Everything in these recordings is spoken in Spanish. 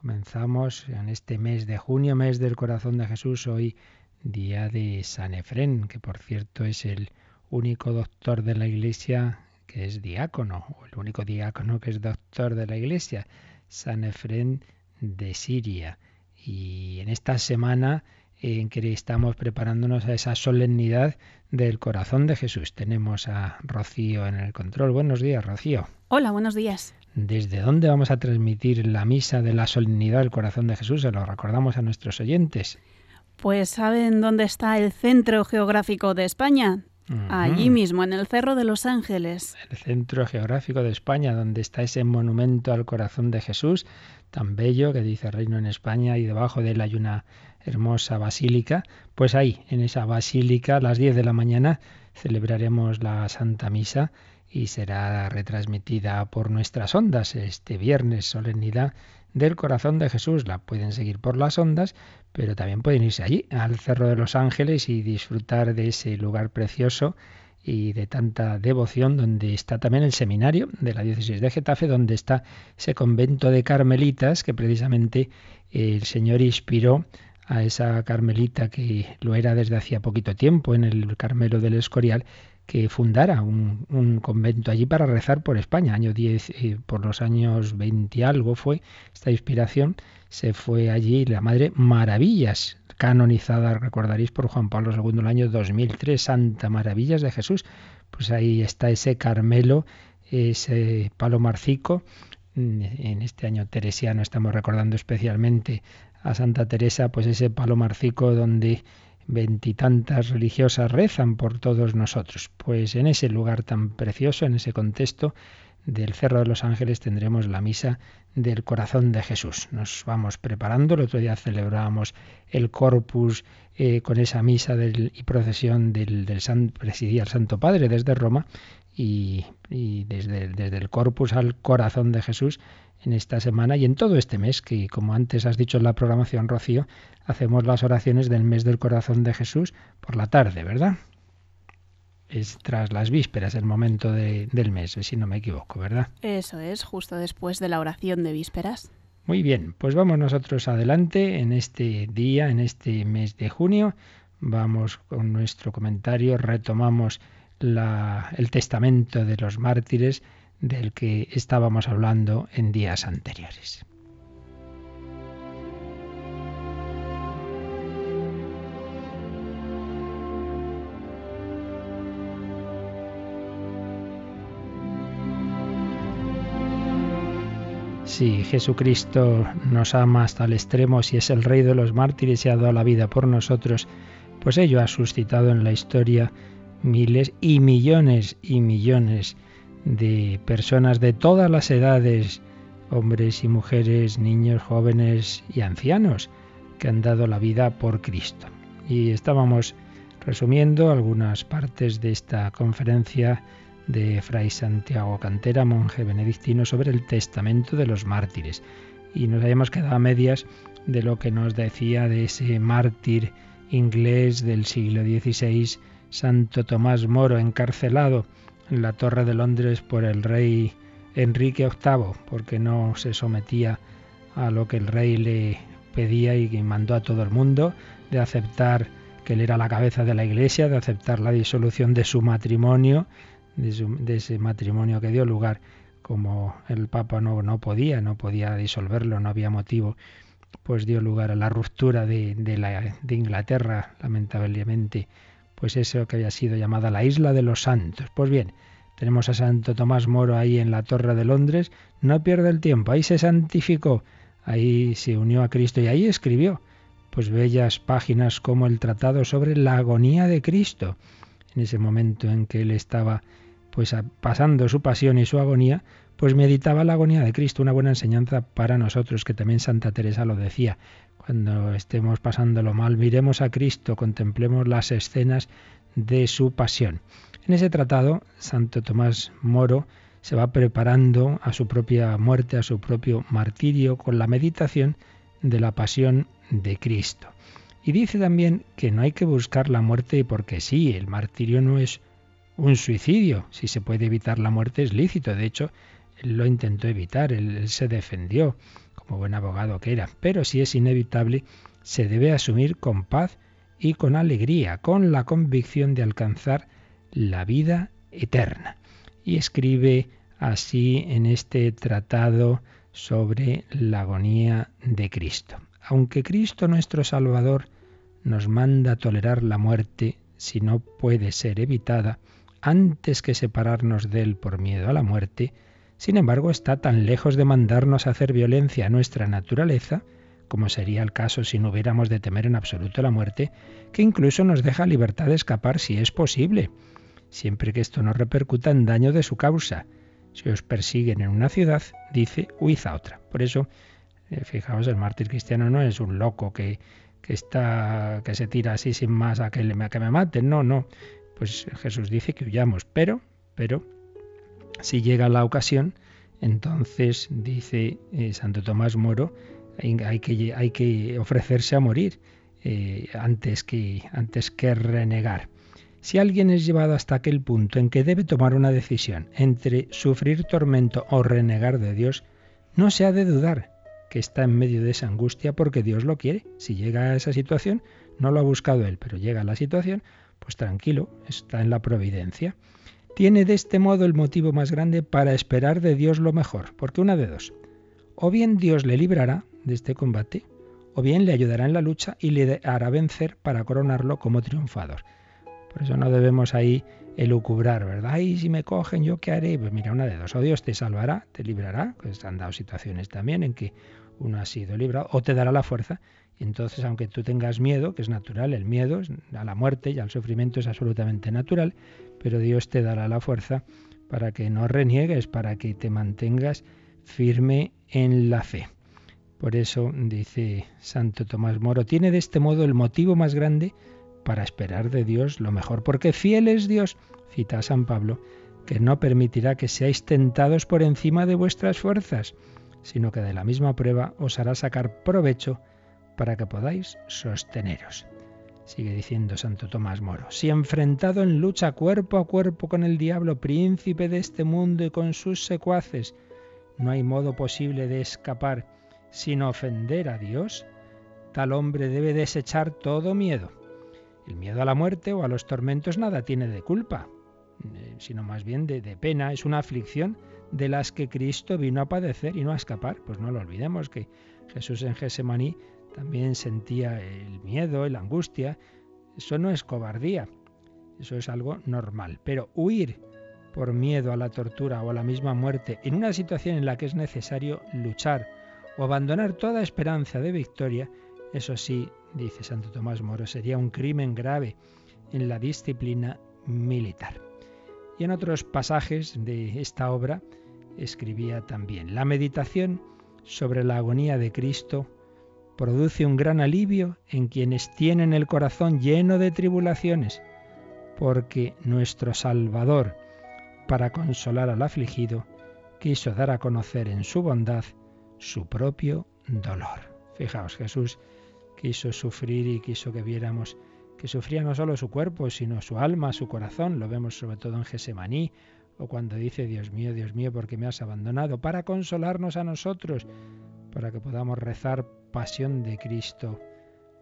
Comenzamos en este mes de junio, mes del corazón de Jesús, hoy día de San Efrén, que por cierto es el único doctor de la Iglesia que es diácono, o el único diácono que es doctor de la Iglesia, San Efrén de Siria. Y en esta semana en que estamos preparándonos a esa solemnidad del corazón de Jesús. Tenemos a Rocío en el control. Buenos días, Rocío. Hola, buenos días. ¿Desde dónde vamos a transmitir la misa de la solemnidad del corazón de Jesús? Se lo recordamos a nuestros oyentes. Pues ¿saben dónde está el centro geográfico de España? Allí mismo, en el Cerro de los Ángeles. El centro geográfico de España, donde está ese monumento al corazón de Jesús, tan bello que dice Reino en España, y debajo de él hay una hermosa basílica. Pues ahí, en esa basílica, a las 10 de la mañana, celebraremos la Santa Misa y será retransmitida por nuestras ondas este viernes, solemnidad del corazón de Jesús. La pueden seguir por las ondas, pero también pueden irse allí, al Cerro de los Ángeles, y disfrutar de ese lugar precioso y de tanta devoción, donde está también el seminario de la diócesis de Getafe, donde está ese convento de carmelitas que precisamente el Señor inspiró a esa carmelita que lo era desde hacía poquito tiempo en el Carmelo del Escorial, que fundara un, convento allí para rezar por España. Año 10, eh, por los años 20 algo fue esta inspiración, se fue allí la Madre Maravillas, canonizada, recordaréis, por Juan Pablo II el año 2003, Santa Maravillas de Jesús. Pues ahí está ese Carmelo, ese palo marcico. En este año teresiano estamos recordando especialmente a Santa Teresa, pues ese palo marcico donde veintitantas religiosas rezan por todos nosotros. Pues en ese lugar tan precioso, en ese contexto del Cerro de los Ángeles, tendremos la misa del corazón de Jesús. Nos vamos preparando. El otro día celebrábamos el Corpus eh, con esa misa del, y procesión del, del presidía Santo Padre desde Roma y, desde, desde el Corpus al corazón de Jesús en esta semana y en todo este mes, que como antes has dicho en la programación, Rocío, hacemos las oraciones del mes del corazón de Jesús por la tarde, ¿verdad? Es tras las vísperas el momento del mes, si no me equivoco, ¿verdad? Eso es, justo después de la oración de vísperas. Muy bien, pues vamos nosotros adelante en este día, en este mes de junio. Vamos con nuestro comentario, retomamos la, el testamento de los mártires del que estábamos hablando en días anteriores. Si Jesucristo nos ama hasta el extremo, si es el Rey de los mártires y ha dado la vida por nosotros, pues ello ha suscitado en la historia miles y millones y millones de personas de todas las edades, hombres y mujeres, niños, jóvenes y ancianos, que han dado la vida por Cristo. Y estábamos resumiendo algunas partes de esta conferencia de Fray Santiago Cantera, monje benedictino, sobre el testamento de los mártires. Y nos habíamos quedado a medias de lo que nos decía de ese mártir inglés del siglo XVI, Santo Tomás Moro, encarcelado en la Torre de Londres por el rey Enrique VIII, porque no se sometía a lo que el rey le pedía y mandó a todo el mundo de aceptar que él era la cabeza de la iglesia, de aceptar la disolución de su matrimonio, de, ese matrimonio que dio lugar, como el Papa no, no podía, no podía disolverlo, no había motivo, pues dio lugar a la ruptura de, la, de Inglaterra, lamentablemente, pues eso que había sido llamada la isla de los santos. Pues bien, tenemos a Santo Tomás Moro ahí en la Torre de Londres, no pierde el tiempo, ahí se santificó, ahí se unió a Cristo y ahí escribió pues bellas páginas como el tratado sobre la agonía de Cristo. En ese momento en que él estaba pues pasando su pasión y su agonía, pues meditaba la agonía de Cristo, una buena enseñanza para nosotros, que también Santa Teresa lo decía cuando estemos pasándolo mal, miremos a Cristo, contemplemos las escenas de su pasión. En ese tratado, Santo Tomás Moro se va preparando a su propia muerte, a su propio martirio, con la meditación de la pasión de Cristo. Y dice también que no hay que buscar la muerte porque sí, el martirio no es un suicidio. Si se puede evitar la muerte es lícito. De hecho, él lo intentó evitar, él, se defendió como buen abogado que era. Pero si es inevitable, se debe asumir con paz y con alegría, con la convicción de alcanzar la vida eterna. Y escribe así en este tratado sobre la agonía de Cristo. Aunque Cristo nuestro Salvador nos manda tolerar la muerte si no puede ser evitada, antes que separarnos de Él por miedo a la muerte, sin embargo está tan lejos de mandarnos a hacer violencia a nuestra naturaleza, como sería el caso si no hubiéramos de temer en absoluto la muerte, que incluso nos deja libertad de escapar si es posible, siempre que esto no repercuta en daño de su causa. Si os persiguen en una ciudad, dice, huid a otra. Por eso, eh, fijaos, el mártir cristiano no es un loco que, que, está, que se tira así sin más a que, que me maten, no, no pues Jesús dice que huyamos, pero, pero, si llega la ocasión, entonces dice eh, Santo Tomás Moro, hay, que, ofrecerse a morir eh, antes que renegar. Si alguien es llevado hasta aquel punto en que debe tomar una decisión entre sufrir tormento o renegar de Dios, no se ha de dudar que está en medio de esa angustia porque Dios lo quiere. Si llega a esa situación, no lo ha buscado él, pero llega a la situación, pues tranquilo, está en la providencia. Tiene de este modo el motivo más grande para esperar de Dios lo mejor, porque una de dos. O bien Dios le librará de este combate, o bien le ayudará en la lucha y le hará vencer para coronarlo como triunfador. Por eso no debemos ahí elucubrar, ¿verdad? Y si me cogen, ¿yo qué haré? Pues mira, una de dos. O Dios te salvará, te librará, pues han dado situaciones también en que uno ha sido librado, o te dará la fuerza y entonces, aunque tú tengas miedo, que es natural, el miedo a la muerte y al sufrimiento es absolutamente natural, pero Dios te dará la fuerza para que no reniegues, para que te mantengas firme en la fe. Por eso dice Santo Tomás Moro, tiene de este modo el motivo más grande para esperar de Dios lo mejor, porque fiel es Dios, cita a San Pablo, que no permitirá que seáis tentados por encima de vuestras fuerzas, sino que de la misma prueba os hará sacar provecho para que podáis sosteneros. Sigue diciendo Santo Tomás Moro, si enfrentado en lucha cuerpo a cuerpo con el diablo, príncipe de este mundo y con sus secuaces, no hay modo posible de escapar sin ofender a Dios, tal hombre debe desechar todo miedo. El miedo a la muerte o a los tormentos nada tiene de culpa, eh, sino más bien de, de pena, es una aflicción de las que Cristo vino a padecer y no a escapar. Pues no lo olvidemos que Jesús en Gesemaní también sentía el miedo, la angustia. Eso no es cobardía, eso es algo normal. Pero huir por miedo a la tortura o a la misma muerte en una situación en la que es necesario luchar o abandonar toda esperanza de victoria, eso sí, dice Santo Tomás Moro, sería un crimen grave en la disciplina militar. Y en otros pasajes de esta obra escribía también, la meditación sobre la agonía de Cristo produce un gran alivio en quienes tienen el corazón lleno de tribulaciones, porque nuestro Salvador, para consolar al afligido, quiso dar a conocer en su bondad su propio dolor. Fijaos, Jesús quiso sufrir y quiso que viéramos que sufría no solo su cuerpo, sino su alma, su corazón. Lo vemos sobre todo en Gesemaní, o cuando dice, Dios mío, Dios mío, ¿por qué me has abandonado? Para consolarnos a nosotros, para que podamos rezar pasión de Cristo,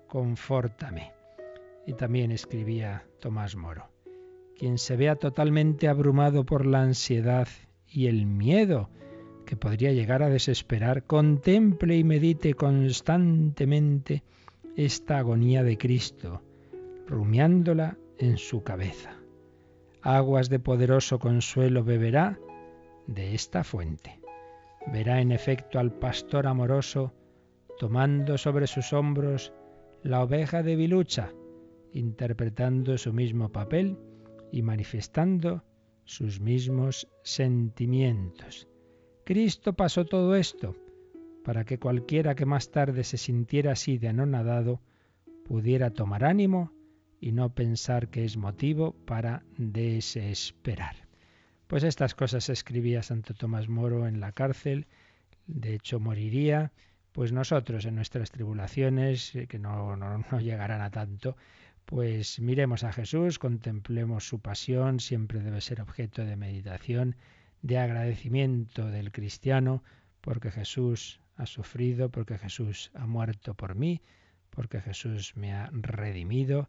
confórtame. Y también escribía Tomás Moro, quien se vea totalmente abrumado por la ansiedad y el miedo que podría llegar a desesperar, contemple y medite constantemente esta agonía de Cristo, rumiándola en su cabeza. Aguas de poderoso consuelo beberá de esta fuente. Verá en efecto al pastor amoroso tomando sobre sus hombros la oveja de Bilucha, interpretando su mismo papel y manifestando sus mismos sentimientos. Cristo pasó todo esto para que cualquiera que más tarde se sintiera así de anonadado pudiera tomar ánimo y no pensar que es motivo para desesperar. Pues estas cosas escribía Santo Tomás Moro en la cárcel, de hecho moriría, pues nosotros en nuestras tribulaciones, eh, que no, no, no llegarán a tanto, pues miremos a Jesús, contemplemos su pasión, siempre debe ser objeto de meditación, de agradecimiento del cristiano, porque Jesús ha sufrido, porque Jesús ha muerto por mí, porque Jesús me ha redimido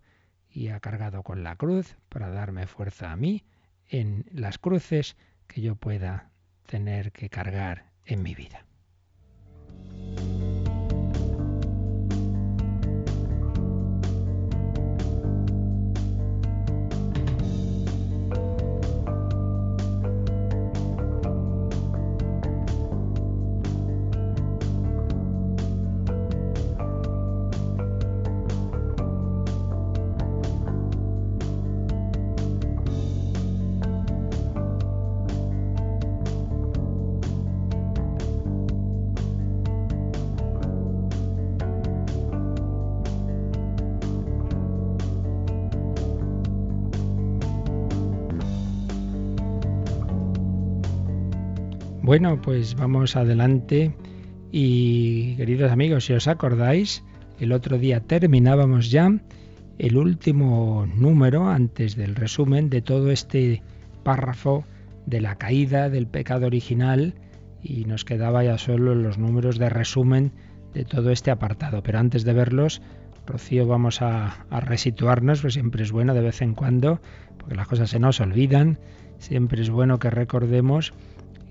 y ha cargado con la cruz para darme fuerza a mí en las cruces que yo pueda tener que cargar en mi vida. Bueno, pues vamos adelante y queridos amigos, si os acordáis, el otro día terminábamos ya el último número antes del resumen de todo este párrafo de la caída del pecado original y nos quedaba ya solo los números de resumen de todo este apartado. Pero antes de verlos, Rocío, vamos a, resituarnos, pues siempre es bueno de vez en cuando, porque las cosas se nos olvidan, siempre es bueno que recordemos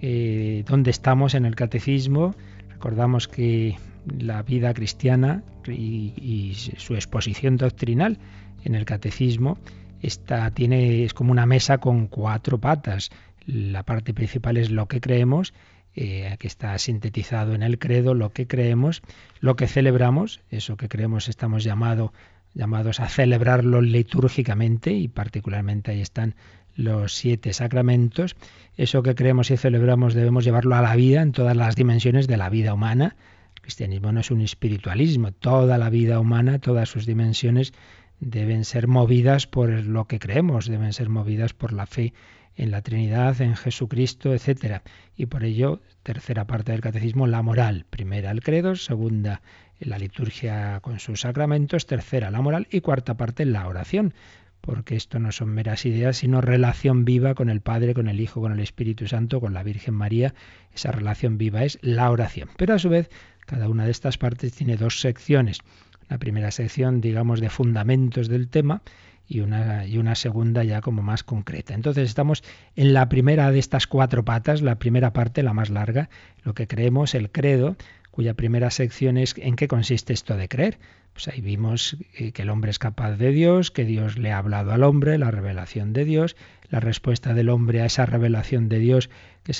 eh, dónde estamos en el catecismo. Recordamos que la vida cristiana y, su exposición doctrinal en el catecismo está, tiene, es como una mesa con cuatro patas. La parte principal es lo que creemos, eh, que está sintetizado en el credo, lo que creemos, lo que celebramos, eso que creemos estamos llamados a celebrarlo litúrgicamente y particularmente ahí están los siete sacramentos, eso que creemos y celebramos debemos llevarlo a la vida en todas las dimensiones de la vida humana. El cristianismo no es un espiritualismo, toda la vida humana, todas sus dimensiones deben ser movidas por lo que creemos, deben ser movidas por la fe en la Trinidad, en Jesucristo, etc. Y por ello, tercera parte del catecismo, la moral. Primera el credo, segunda la liturgia con sus sacramentos, tercera la moral y cuarta parte la oración porque esto no son meras ideas, sino relación viva con el Padre, con el Hijo, con el Espíritu Santo, con la Virgen María. Esa relación viva es la oración. Pero a su vez, cada una de estas partes tiene dos secciones. La primera sección, digamos, de fundamentos del tema y una, y una segunda ya como más concreta. Entonces estamos en la primera de estas cuatro patas, la primera parte, la más larga, lo que creemos, el credo, cuya primera sección es en qué consiste esto de creer. Pues ahí vimos eh, que el hombre es capaz de Dios, que Dios le ha hablado al hombre, la revelación de Dios, la respuesta del hombre a esa revelación de Dios que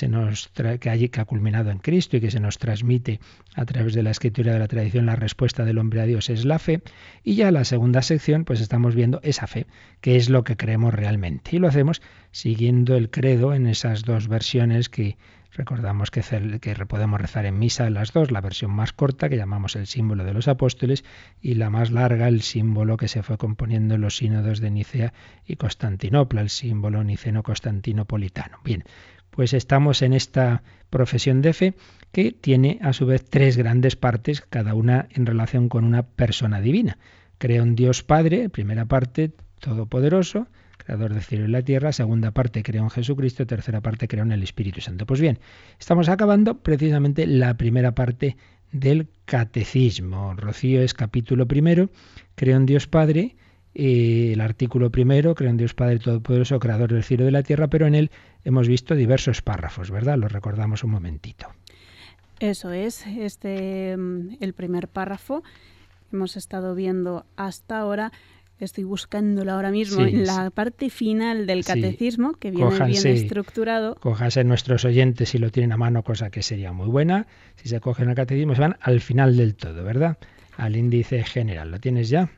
que, allí, que ha culminado en Cristo y que se nos transmite a través de la escritura de la tradición, la respuesta del hombre a Dios es la fe. Y ya la segunda sección, pues estamos viendo esa fe, que es lo que creemos realmente. Y lo hacemos siguiendo el credo en esas dos versiones que Recordamos que, podemos rezar en misa las dos, la versión más corta que llamamos el símbolo de los apóstoles y la más larga, el símbolo que se fue componiendo en los sínodos de Nicea y Constantinopla, el símbolo niceno-constantinopolitano. Bien, pues estamos en esta profesión de fe que tiene a su vez tres grandes partes, cada una en relación con una persona divina. Creo en Dios Padre, primera parte, todopoderoso, creador del cielo y la tierra, segunda parte creo en Jesucristo, tercera parte creo en el Espíritu Santo. Pues bien, estamos acabando precisamente la primera parte del catecismo. Rocío es capítulo primero, creo en Dios Padre, eh, el artículo primero, creo en Dios Padre Todopoderoso, creador del cielo y de la tierra, pero en él hemos visto diversos párrafos, ¿verdad? Lo recordamos un momentito. Eso es, este mm, el primer párrafo hemos estado viendo hasta ahora Estoy buscándolo ahora mismo en la parte final del catecismo, que viene bien estructurado. Cójanse nuestros oyentes si lo tienen a mano, cosa que sería muy buena. Si se cogen el catecismo, se van al final del todo, ¿verdad? Al índice general. ¿Lo tienes ya?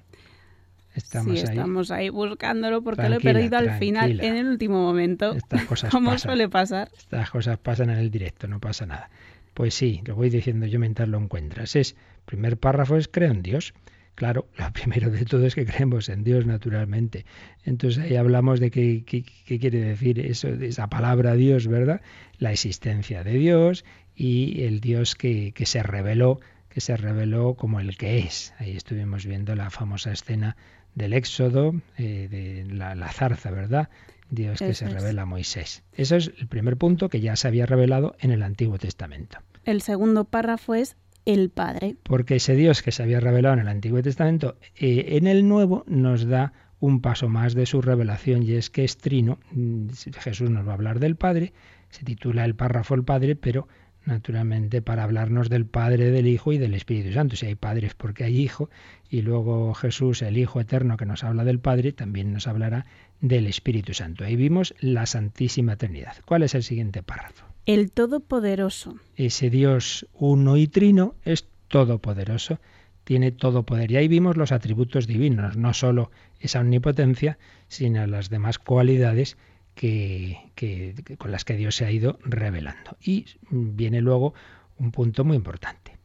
Estamos sí, ahí. estamos ahí buscándolo porque lo he perdido al final, en el último momento. Estas cosas como suele pasar. Estas cosas pasan en el directo, no pasa nada. Pues sí, lo voy diciendo yo mientras lo encuentras. Es, primer párrafo es creo en Dios. Claro, lo primero de todo es que creemos en Dios naturalmente. Entonces ahí hablamos de qué, qué, quiere decir eso, esa palabra Dios, ¿verdad? La existencia de Dios y el Dios que, que se reveló, que se reveló como el que es. Ahí estuvimos viendo la famosa escena del Éxodo, eh, de la, la, zarza, ¿verdad? Dios que se revela a Moisés. Eso es el primer punto que ya se había revelado en el Antiguo Testamento. El segundo párrafo es el Padre. Porque ese Dios que se había revelado en el Antiguo Testamento, eh, en el Nuevo nos da un paso más de su revelación y es que es trino. Mm, Jesús nos va a hablar del Padre, se titula el párrafo el Padre, pero naturalmente para hablarnos del Padre, del Hijo y del Espíritu Santo. Si hay padres porque hay Hijo, y luego Jesús, el Hijo Eterno que nos habla del Padre, también nos hablará del Espíritu Santo. Ahí vimos la Santísima Trinidad. ¿Cuál es el siguiente párrafo? El Todopoderoso. Ese Dios uno y trino es todopoderoso, tiene todo poder. Y ahí vimos los atributos divinos, no solo esa omnipotencia, sino las demás cualidades que, con las que Dios se ha ido revelando. Y viene luego un punto muy importante.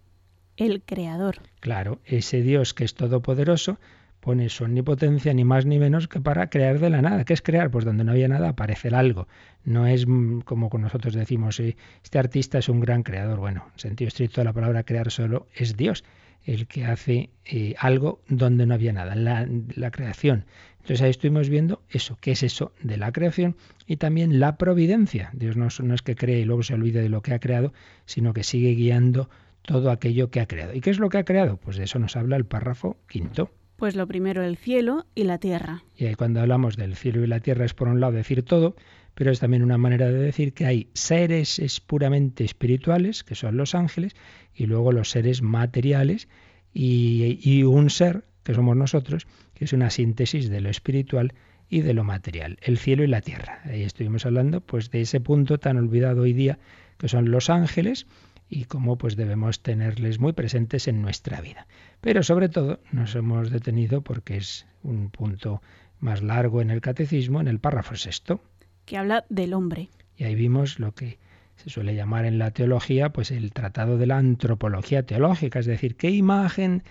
El Creador. Claro, ese Dios que es todopoderoso pone su omnipotencia ni más ni menos que para crear de la nada. ¿Qué es crear? Pues donde no había nada aparecer algo. No es mm, como con nosotros decimos, este artista es un gran creador. Bueno, en sentido estricto de la palabra crear solo es Dios el que hace eh, algo donde no había nada, la, la creación. Entonces ahí estuvimos viendo eso, qué es eso de la creación y también la providencia. Dios no, no, es que cree y luego se olvide de lo que ha creado, sino que sigue guiando todo aquello que ha creado. ¿Y qué es lo que ha creado? Pues de eso nos habla el párrafo quinto. Pues lo primero el cielo y la tierra. Y ahí cuando hablamos del cielo y la tierra es por un lado decir todo, pero es también una manera de decir que hay seres puramente espirituales, que son los ángeles, y luego los seres materiales, y, y un ser, que somos nosotros, que es una síntesis de lo espiritual y de lo material, el cielo y la tierra. Ahí estuvimos hablando pues de ese punto tan olvidado hoy día que son los ángeles y cómo pues debemos tenerles muy presentes en nuestra vida. Pero sobre todo nos hemos detenido porque es un punto más largo en el catecismo, en el párrafo sexto, que habla del hombre. Y ahí vimos lo que se suele llamar en la teología, pues el tratado de la antropología teológica, es decir, qué imagen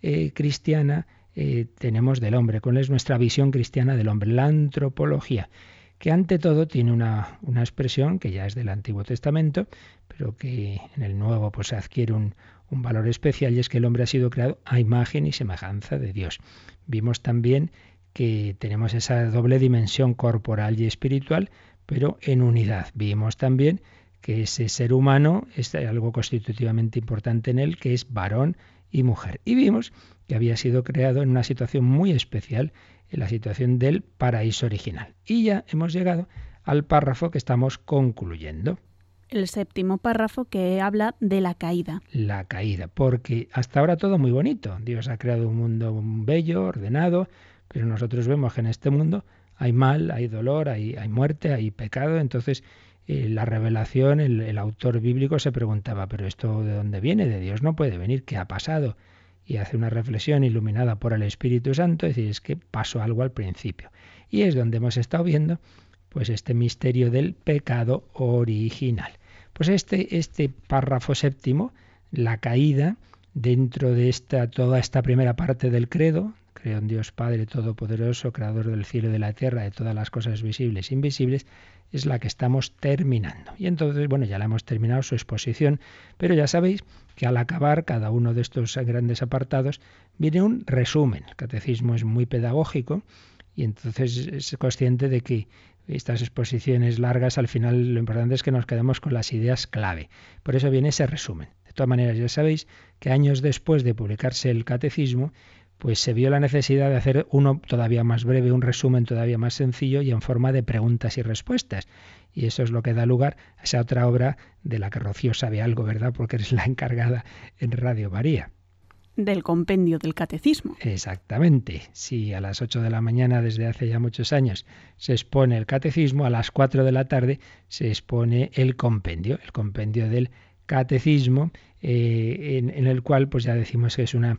eh, cristiana eh, tenemos del hombre, cuál es nuestra visión cristiana del hombre, la antropología, que ante todo tiene una, una expresión que ya es del Antiguo Testamento, pero que en el Nuevo pues adquiere un, un valor especial y es que el hombre ha sido creado a imagen y semejanza de Dios. Vimos también que tenemos esa doble dimensión corporal y espiritual, pero en unidad. Vimos también que ese ser humano es algo constitutivamente importante en él, que es varón y mujer. Y vimos que había sido creado en una situación muy especial, en la situación del paraíso original. Y ya hemos llegado al párrafo que estamos concluyendo. El séptimo párrafo que habla de la caída. La caída, porque hasta ahora todo muy bonito. Dios ha creado un mundo bello, ordenado, pero nosotros vemos que en este mundo hay mal, hay dolor, hay, hay muerte, hay pecado. Entonces, eh, la revelación, el, el, autor bíblico se preguntaba, pero esto de dónde viene? De Dios no puede venir, ¿qué ha pasado? Y hace una reflexión iluminada por el Espíritu Santo, es decir, es que pasó algo al principio. Y es donde hemos estado viendo pues este misterio del pecado original. Pues este, este párrafo séptimo, la caída, dentro de esta, toda esta primera parte del credo, creo en Dios Padre Todopoderoso, Creador del cielo y de la tierra, de todas las cosas visibles e invisibles, es la que estamos terminando. Y entonces, bueno, ya la hemos terminado su exposición, pero ya sabéis que al acabar cada uno de estos grandes apartados viene un resumen. El catecismo es muy pedagógico y entonces es consciente de que estas exposiciones largas al final lo importante es que nos quedemos con las ideas clave. Por eso viene ese resumen. De todas maneras, ya sabéis que años después de publicarse el catecismo, pues se vio la necesidad de hacer uno todavía más breve, un resumen todavía más sencillo y en forma de preguntas y respuestas. Y eso es lo que da lugar a esa otra obra de la que Rocío sabe algo, ¿verdad? Porque eres la encargada en Radio María. Del compendio del catecismo. Exactamente. Si a las 8 de la mañana desde hace ya muchos años se expone el catecismo, a las 4 de la tarde se expone el compendio, el compendio del catecismo, eh, en, en el cual pues ya decimos que es una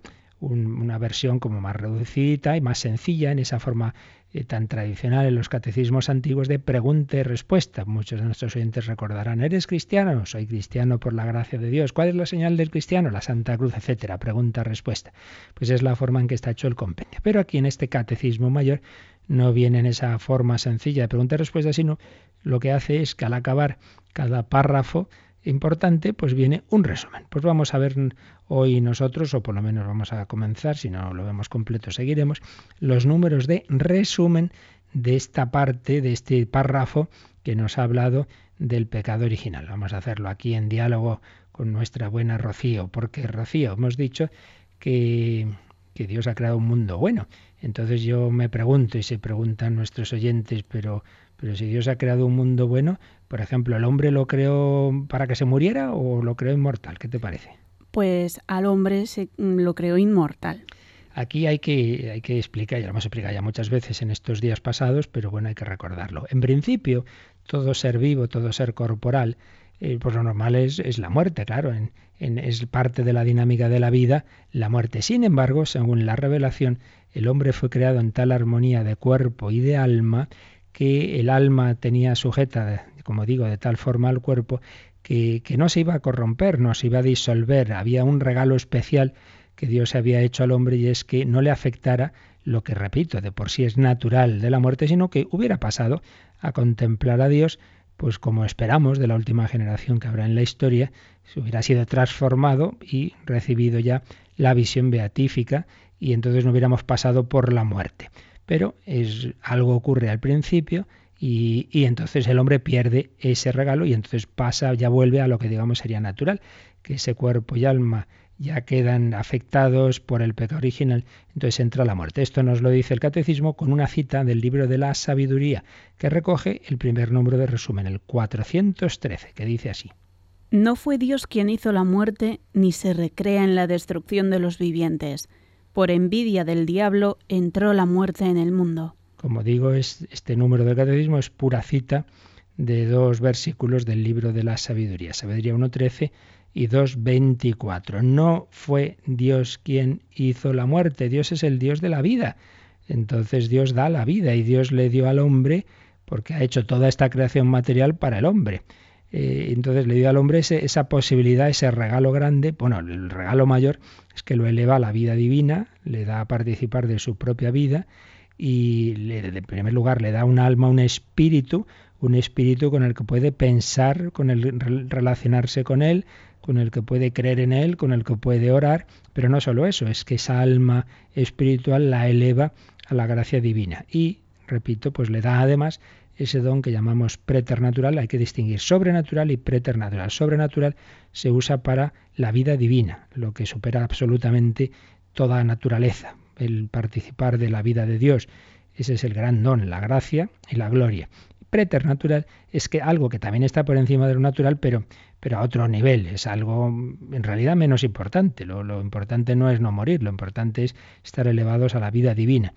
una versión como más reducida y más sencilla en esa forma eh, tan tradicional en los catecismos antiguos de pregunta y respuesta. Muchos de nuestros oyentes recordarán, ¿eres cristiano? Soy cristiano por la gracia de Dios. ¿Cuál es la señal del cristiano? La Santa Cruz, etcétera. Pregunta-respuesta. Pues es la forma en que está hecho el compendio. Pero aquí en este catecismo mayor no viene en esa forma sencilla de pregunta y respuesta, sino lo que hace es que al acabar cada párrafo importante, pues viene un resumen. Pues vamos a ver hoy nosotros, o por lo menos vamos a comenzar, si no lo vemos completo seguiremos, los números de resumen de esta parte, de este párrafo que nos ha hablado del pecado original. Vamos a hacerlo aquí en diálogo con nuestra buena Rocío, porque Rocío, hemos dicho que, que Dios ha creado un mundo bueno. Entonces yo me pregunto y se preguntan nuestros oyentes, pero pero si Dios ha creado un mundo bueno, por ejemplo, ¿el hombre lo creó para que se muriera o lo creó inmortal? ¿Qué te parece? Pues al hombre se, mm, lo creó inmortal. Aquí hay que, hay que explicar, ya lo hemos explicado ya muchas veces en estos días pasados, pero bueno, hay que recordarlo. En principio, todo ser vivo, todo ser corporal, eh, pues lo normal es, es la muerte, claro, en, en, es parte de la dinámica de la vida la muerte. Sin embargo, según la revelación, el hombre fue creado en tal armonía de cuerpo y de alma que el alma tenía sujeta, como digo, de tal forma al cuerpo, que, no se iba a corromper, no se iba a disolver. Había un regalo especial que Dios había hecho al hombre y es que no le afectara lo que, repito, de por sí es natural de la muerte, sino que hubiera pasado a contemplar a Dios, pues como esperamos de la última generación que habrá en la historia, se hubiera sido transformado y recibido ya la visión beatífica y entonces no hubiéramos pasado por la muerte pero es algo ocurre al principio y, y, entonces el hombre pierde ese regalo y entonces pasa, ya vuelve a lo que digamos sería natural, que ese cuerpo y alma ya quedan afectados por el pecado original, entonces entra la muerte. Esto nos lo dice el catecismo con una cita del libro de la sabiduría, que recoge el primer número de resumen, el 413, que dice así. No fue Dios quien hizo la muerte, ni se recrea en la destrucción de los vivientes por envidia del diablo entró la muerte en el mundo. Como digo, este número del catecismo es pura cita de dos versículos del libro de la sabiduría, sabiduría 1.13 y 2.24. No fue Dios quien hizo la muerte, Dios es el Dios de la vida. Entonces Dios da la vida y Dios le dio al hombre porque ha hecho toda esta creación material para el hombre. Eh, entonces le dio al hombre esa posibilidad, ese regalo grande, bueno, el regalo mayor es que lo eleva a la vida divina, le da a participar de su propia vida y le, en primer lugar le da un alma, un espíritu, un espíritu con el que puede pensar, con el relacionarse con él, con el que puede creer en él, con el que puede orar, pero no solo eso, es que esa alma espiritual la eleva a la gracia divina. Y, repito, pues le da además ese don que llamamos preternatural, hay que distinguir sobrenatural y preternatural. Sobrenatural se usa para la vida divina, lo que supera absolutamente toda naturaleza, el participar de la vida de Dios. Ese es el gran don, la gracia y la gloria. Preternatural es que algo que también está por encima de lo natural, pero, pero a otro nivel, es algo en realidad menos importante. Lo, lo importante no es no morir, lo importante es estar elevados a la vida divina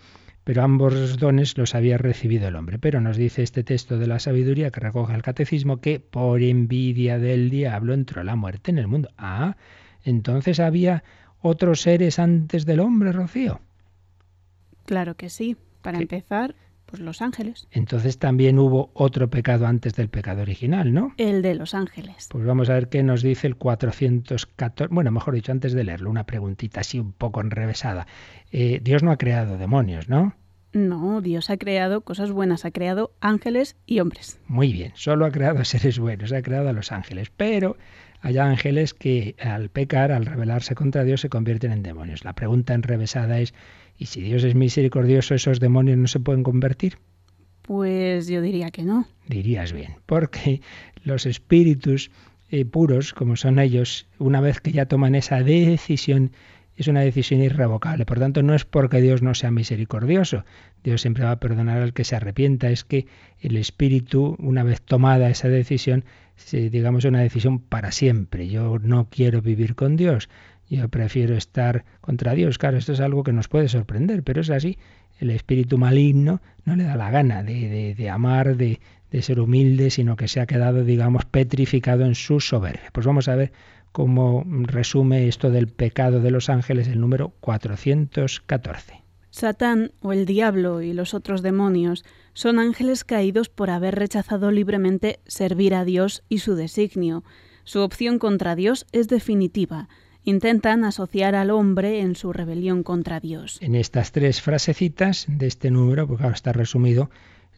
pero ambos dones los había recibido el hombre. Pero nos dice este texto de la sabiduría que recoge el catecismo que por envidia del diablo entró la muerte en el mundo. Ah, entonces había otros seres antes del hombre, Rocío. Claro que sí. Para empezar, pues los ángeles. Entonces también hubo otro pecado antes del pecado original, ¿no? El de los ángeles. Pues vamos a ver qué nos dice el 414. Bueno, mejor dicho, antes de leerlo, una preguntita así un poco enrevesada. Eh, Dios no ha creado demonios, ¿no? No, Dios ha creado cosas buenas, ha creado ángeles y hombres. Muy bien, solo ha creado seres buenos, ha creado a los ángeles, pero hay ángeles que al pecar, al rebelarse contra Dios, se convierten en demonios. La pregunta enrevesada es, ¿y si Dios es misericordioso, esos demonios no se pueden convertir? Pues yo diría que no. Dirías bien, porque los espíritus eh, puros, como son ellos, una vez que ya toman esa decisión, es una decisión irrevocable. Por tanto, no es porque Dios no sea misericordioso. Dios siempre va a perdonar al que se arrepienta. Es que el espíritu, una vez tomada esa decisión, digamos una decisión para siempre. Yo no quiero vivir con Dios. Yo prefiero estar contra Dios. Claro, esto es algo que nos puede sorprender, pero es así. El espíritu maligno no le da la gana de, de amar, de, de ser humilde, sino que se ha quedado, digamos, petrificado en su soberbia. Pues vamos a ver como resume esto del pecado de los ángeles el número 414. Satán o el diablo y los otros demonios son ángeles caídos por haber rechazado libremente servir a Dios y su designio. Su opción contra Dios es definitiva. Intentan asociar al hombre en su rebelión contra Dios. En estas tres frasecitas de este número, porque está resumido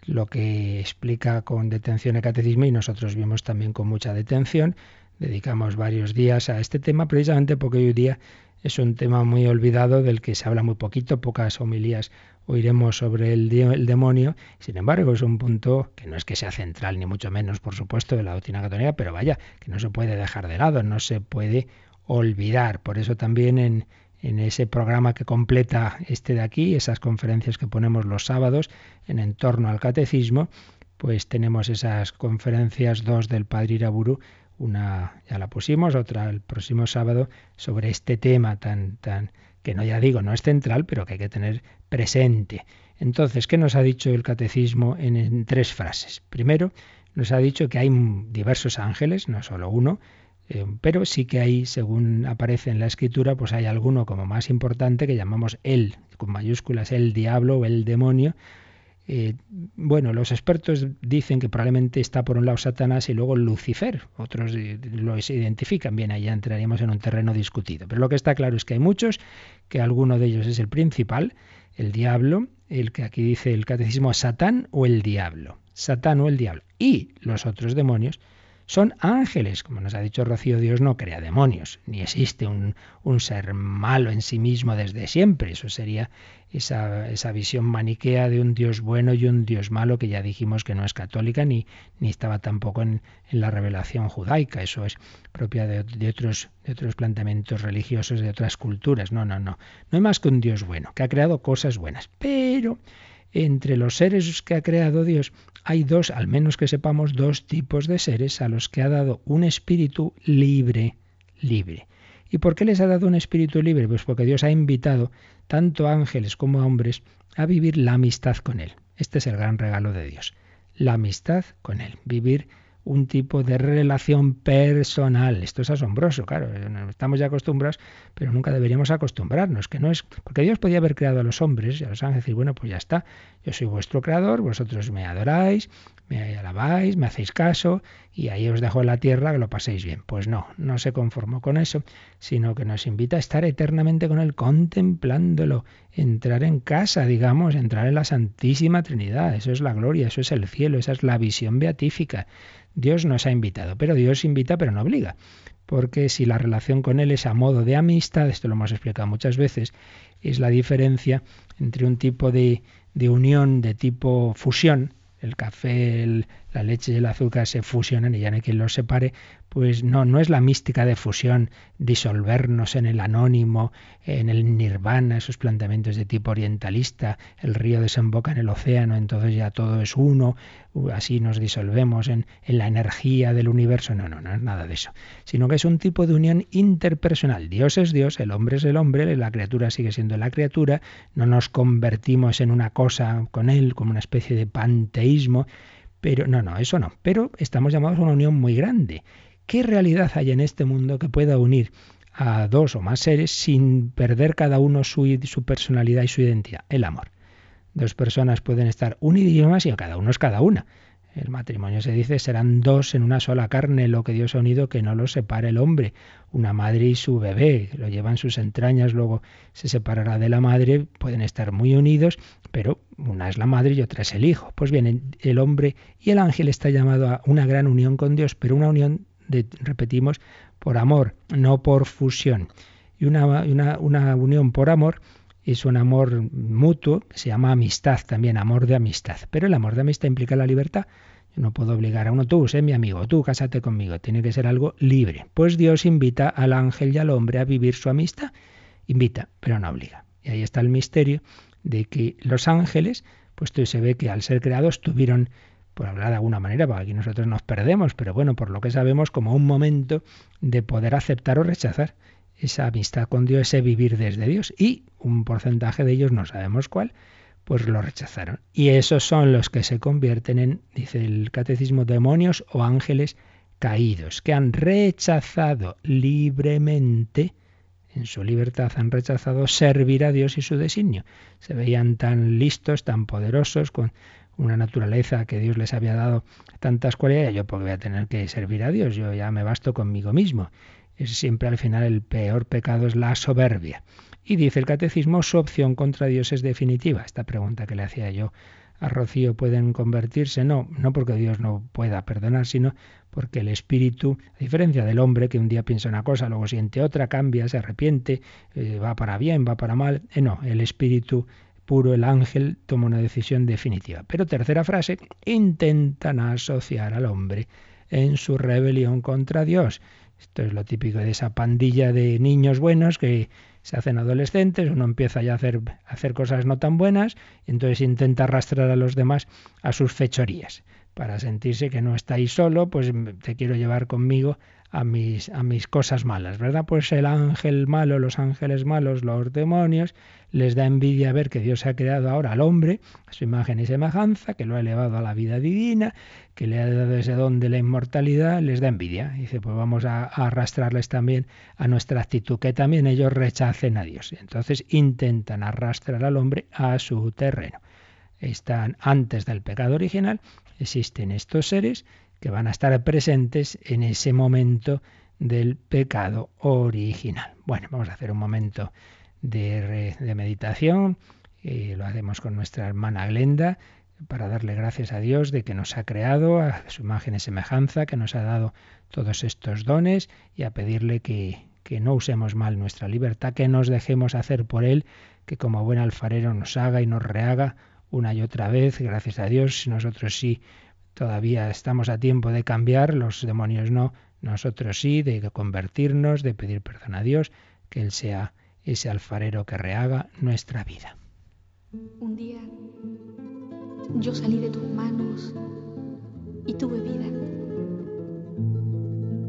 lo que explica con detención el catecismo y nosotros vimos también con mucha detención, dedicamos varios días a este tema precisamente porque hoy día es un tema muy olvidado del que se habla muy poquito, pocas homilías oiremos sobre el, el, demonio. Sin embargo, es un punto que no es que sea central, ni mucho menos, por supuesto, de la doctrina católica, pero vaya, que no se puede dejar de lado, no se puede olvidar. Por eso también en, ese programa que completa este de aquí, esas conferencias que ponemos los sábados en entorno al catecismo, pues tenemos esas conferencias, dos del Padre Iraburu, una ya la pusimos, otra el próximo sábado, sobre este tema tan, tan, que no ya digo, no es central, pero que hay que tener presente. Entonces, ¿qué nos ha dicho el catecismo en, en tres frases? Primero, nos ha dicho que hay diversos ángeles, no solo uno, eh, pero sí que hay, según aparece en la escritura, pues hay alguno como más importante que llamamos él, con mayúsculas, el diablo o el demonio, eh, bueno, los expertos dicen que probablemente está por un lado Satanás y luego Lucifer. Otros lo identifican. Bien, ahí entraríamos en un terreno discutido. Pero lo que está claro es que hay muchos, que alguno de ellos es el principal, el diablo, el que aquí dice el catecismo Satán o el diablo. Satán o el diablo. Y los otros demonios son ángeles. Como nos ha dicho Rocío, Dios no crea demonios, ni existe un, un ser malo en sí mismo desde siempre. Eso sería esa, esa, visión maniquea de un Dios bueno y un Dios malo que ya dijimos que no es católica ni, ni estaba tampoco en, la revelación judaica. Eso es propia de, de, otros, de otros planteamientos religiosos de otras culturas. No, no, no. No hay más que un Dios bueno, que ha creado cosas buenas. Pero entre los seres que ha creado Dios hay dos, al menos que sepamos, dos tipos de seres a los que ha dado un espíritu libre, libre. ¿Y por qué les ha dado un espíritu libre? Pues porque Dios ha invitado tanto a ángeles como a hombres a vivir la amistad con Él. Este es el gran regalo de Dios. La amistad con Él. Vivir un tipo de relación personal. Esto es asombroso, claro, estamos ya acostumbrados, pero nunca deberíamos acostumbrarnos, que no es porque Dios podía haber creado a los hombres y a los ángeles decir, bueno, pues ya está, yo soy vuestro creador, vosotros me adoráis, me alabáis, me hacéis caso y ahí os dejo la tierra que lo paséis bien. Pues no, no se conformó con eso, sino que nos invita a estar eternamente con Él, contemplándolo, entrar en casa, digamos, entrar en la Santísima Trinidad. Eso es la gloria, eso es el cielo, esa es la visión beatífica. Dios nos ha invitado, pero Dios invita pero no obliga. Porque si la relación con Él es a modo de amistad, esto lo hemos explicado muchas veces, es la diferencia entre un tipo de, de unión de tipo fusión, el café, la leche y el azúcar se fusionan y ya no hay quien los separe, pues no, no es la mística de fusión, disolvernos en el anónimo, en el nirvana, esos planteamientos de tipo orientalista, el río desemboca en el océano, entonces ya todo es uno, así nos disolvemos en, la energía del universo, no, no, no es nada de eso, sino que es un tipo de unión interpersonal. Dios es Dios, el hombre es el hombre, la criatura sigue siendo la criatura, no nos convertimos en una cosa con él, como una especie de panteísmo, pero no, no, eso no. Pero estamos llamados a una unión muy grande. ¿Qué realidad hay en este mundo que pueda unir a dos o más seres sin perder cada uno su, su personalidad y su identidad? El amor. Dos personas pueden estar unidas y cada uno es cada una. El matrimonio se dice serán dos en una sola carne, lo que Dios ha unido que no lo separe el hombre. Una madre y su bebé, lo llevan sus entrañas, luego se separará de la madre, pueden estar muy unidos, pero una es la madre y otra es el hijo. Pues bien, el hombre y el ángel está llamado a una gran unión con Dios, pero una unión, repetimos, por amor, no por fusión. Y una, una, una unión por amor es un amor mutuo que se llama amistad también, amor de amistad. Pero el amor de amistad implica la libertad. Yo no puedo obligar a uno, tú, sé mi amigo, tú, cásate conmigo. Tiene que ser algo libre. Pues Dios invita al ángel y al hombre a vivir su amistad. Invita, pero no obliga. Y ahí está el misterio de que los ángeles, pues se ve que al ser creados tuvieron, por hablar de alguna manera, porque aquí nosotros nos perdemos, pero bueno, por lo que sabemos, como un momento de poder aceptar o rechazar esa amistad con Dios, ese vivir desde Dios. Y un porcentaje de ellos, no sabemos cuál, pues lo rechazaron. Y esos son los que se convierten en, dice el catecismo, demonios o ángeles caídos, que han rechazado libremente, en su libertad han rechazado servir a Dios y su designio. Se veían tan listos, tan poderosos, con una naturaleza que Dios les había dado tantas cualidades, yo porque voy a tener que servir a Dios, yo ya me basto conmigo mismo. Es siempre al final el peor pecado es la soberbia. Y dice el catecismo, su opción contra Dios es definitiva. Esta pregunta que le hacía yo a Rocío pueden convertirse, no, no porque Dios no pueda perdonar, sino porque el espíritu, a diferencia del hombre que un día piensa una cosa, luego siente otra, cambia, se arrepiente, eh, va para bien, va para mal, eh, no, el espíritu puro, el ángel, toma una decisión definitiva. Pero tercera frase, intentan asociar al hombre en su rebelión contra Dios. Esto es lo típico de esa pandilla de niños buenos que se hacen adolescentes, uno empieza ya a hacer, a hacer cosas no tan buenas, y entonces intenta arrastrar a los demás a sus fechorías. Para sentirse que no está ahí solo, pues te quiero llevar conmigo a mis, a mis cosas malas, ¿verdad? Pues el ángel malo, los ángeles malos, los demonios, les da envidia ver que Dios ha creado ahora al hombre a su imagen y semejanza, que lo ha elevado a la vida divina, que le ha dado ese don de la inmortalidad, les da envidia. dice, pues vamos a, arrastrarles también a nuestra actitud, que también ellos rechacen a Dios. Entonces intentan arrastrar al hombre a su terreno. Están antes del pecado original, existen estos seres que van a estar presentes en ese momento del pecado original. Bueno, vamos a hacer un momento de, meditación y lo hacemos con nuestra hermana Glenda para darle gracias a Dios de que nos ha creado a su imagen y semejanza, que nos ha dado todos estos dones y a pedirle que, que no usemos mal nuestra libertad, que nos dejemos hacer por Él, que como buen alfarero nos haga y nos rehaga una y otra vez, gracias a Dios, nosotros sí Todavía estamos a tiempo de cambiar, los demonios no, nosotros sí, de convertirnos, de pedir perdón a Dios, que Él sea ese alfarero que rehaga nuestra vida. Un día yo salí de tus manos y tuve vida.